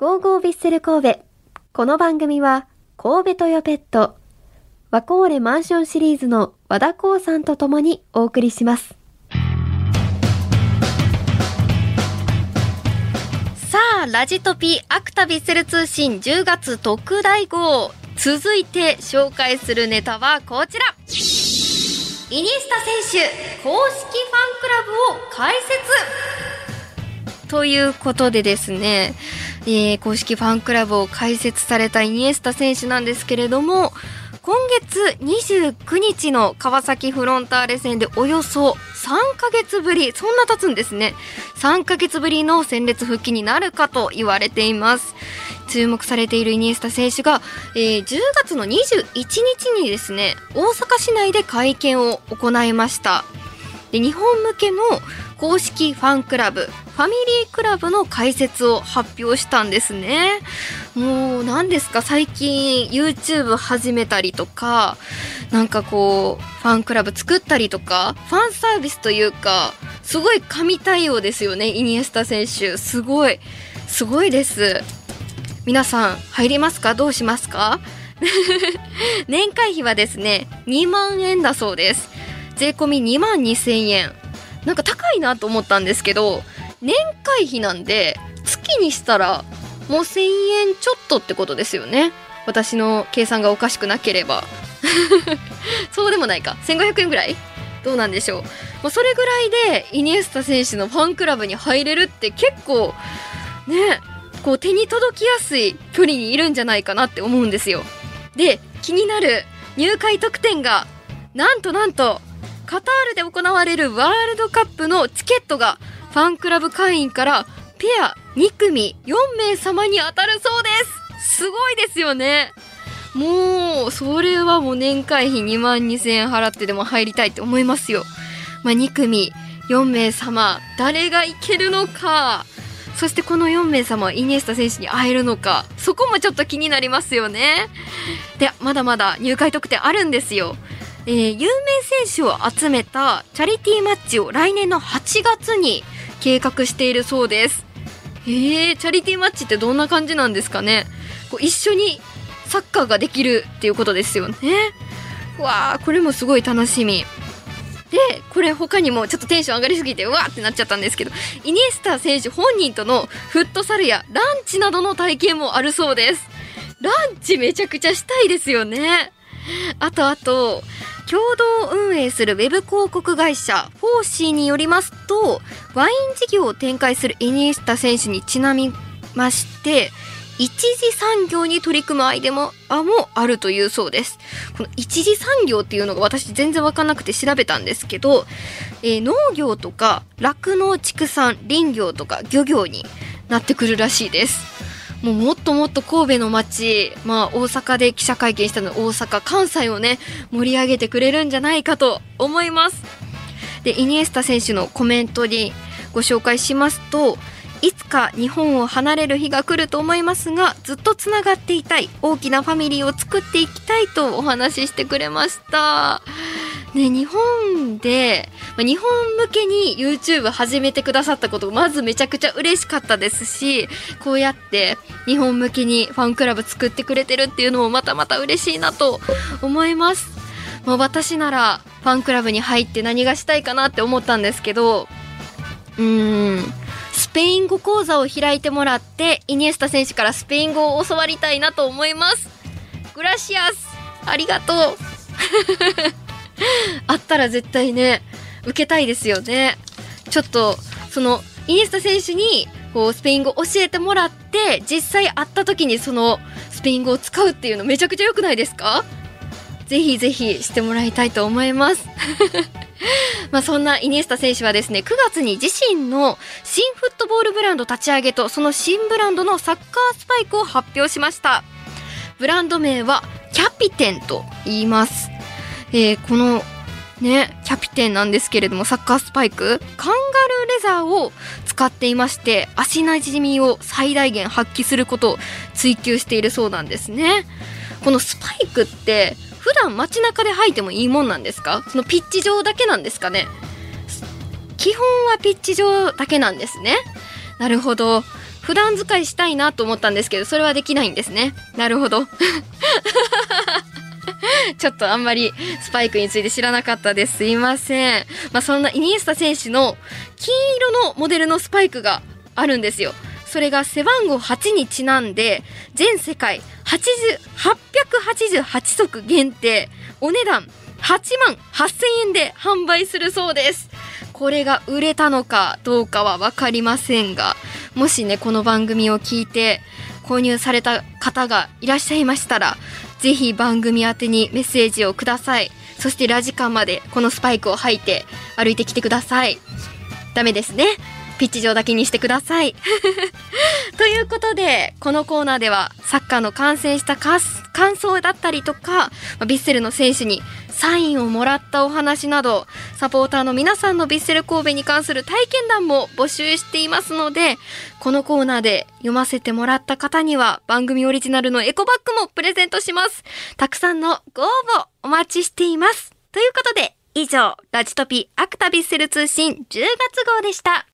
ゴーゴービッセル神戸。この番組は、神戸トヨペット、ワコーレマンションシリーズの和田光さんと共にお送りします。さあ、ラジトピアクタビッセル通信10月特大号。続いて紹介するネタはこちら。イニスタ選手、公式ファンクラブを開設ということでですね、えー公式ファンクラブを開設されたイニエスタ選手なんですけれども、今月29日の川崎フロンターレ戦でおよそ3ヶ月ぶり、そんな経つんですね。3ヶ月ぶりの戦列復帰になるかと言われています。注目されているイニエスタ選手が、えー10月の21日にですね、大阪市内で会見を行いました。で日本向けの公式ファンクラブファミリークラブの開設を発表したんですね。もう何ですか？最近 YouTube 始めたりとかなんかこうファンクラブ作ったりとかファンサービスというかすごい神対応ですよねイニエスタ選手。すごいすごいです。皆さん入りますか？どうしますか？年会費はですね2万円だそうです。税込み2万2000円。なんか高いなと思ったんですけど年会費なんで月にしたらもう1000円ちょっとってことですよね。私の計算がおかしくなければ。そうでもないか。1500円ぐらい？どうなんでしょう、まあ、それぐらいでイニエスタ選手のファンクラブに入れるって結構ねこう手に届きやすい距離にいるんじゃないかなって思うんですよ。で気になる入会特典がなんとなんとカタールで行われるワールドカップのチケットがファンクラブ会員からペア2組4名様に当たるそうです。すごいですよね。もうそれはもう年会費2万2000円払ってでも入りたいって思いますよ、まあ、2組4名様誰がいけるのか。そしてこの4名様イニエスタ選手に会えるのか。そこもちょっと気になりますよね。でまだまだ入会特典あるんですよ。えー有名選手を集めたチャリティーマッチを来年の8月に計画しているそうです。えー、チャリティーマッチってどんな感じなんですかね。こう一緒にサッカーができるっていうことですよね。わーこれもすごい楽しみ。でこれ他にもちょっとテンション上がりすぎてうわーってなっちゃったんですけどイニエスタ選手本人とのフットサルやランチなどの体験もあるそうです。ランチめちゃくちゃしたいですよね。あとあと共同運営するウェブ広告会社フォーシーによりますとワイン事業を展開するイニエスタ選手にちなみまして一次産業に取り組むアイデアもあるというそうです。この一次産業っていうのが私全然わかんなくて調べたんですけど、えー農業とか酪農畜産林業とか漁業になってくるらしいです。もうもっともっと神戸の街、まあ大阪で記者会見したの大阪、関西をね、盛り上げてくれるんじゃないかと思います。で、イニエスタ選手のコメントにご紹介しますと、いつか日本を離れる日が来ると思いますが、ずっとつながっていたい、大きなファミリーを作っていきたいとお話ししてくれました。ね、日本で、まあ日本向けに YouTube 始めてくださったこと、まずめちゃくちゃ嬉しかったですし、こうやって日本向けにファンクラブ作ってくれてるっていうのもまたまた嬉しいなと思います。まあ、私ならファンクラブに入って何がしたいかなって思ったんですけど、うーん、スペイン語講座を開いてもらって、イニエスタ選手からスペイン語を教わりたいなと思います。グラシアスありがとうあったら絶対ね、受けたいですよね。ちょっと、その、イニエスタ選手に、こう、スペイン語教えてもらって、実際会った時にその、スペイン語を使うっていうのめちゃくちゃ良くないですか？ぜひぜひしてもらいたいと思います。まあそんなイニエスタ選手はですね、9月に自身の新フットボールブランド立ち上げと、その新ブランドのサッカースパイクを発表しました。ブランド名はキャピテンと言います。えーこのね、キャピテンなんですけれども、サッカースパイク、カンガルーレザーを使っていまして、足なじみを最大限発揮することを追求しているそうなんですね。このスパイクって、普段街中で履いてもいいもんなんですか？そのピッチ上だけなんですかね？基本はピッチ上だけなんですね。なるほど。普段使いしたいなと思ったんですけど、それはできないんですね。なるほど。ちょっとあんまりスパイクについて知らなかったです。すいません。まあ、そんなイニエスタ選手の金色のモデルのスパイクがあるんですよ。それが背番号8にちなんで、全世界80、888足限定、お値段8万8000円で販売するそうです。これが売れたのかどうかはわかりませんが、もしね、この番組を聞いて購入された方がいらっしゃいましたら、ぜひ番組宛てにメッセージをください。そしてラジカンまでこのスパイクを履いて歩いてきてください。ダメですね。ピッチ上だけにしてください。ということで、このコーナーではサッカーの観戦した感想だったりとか、まあビッセルの選手にサインをもらったお話など、サポーターの皆さんのビッセル神戸に関する体験談も募集していますので、このコーナーで読ませてもらった方には番組オリジナルのエコバッグもプレゼントします。たくさんのご応募お待ちしています。ということで、以上、ラジトピアクタビッセル通信10月号でした。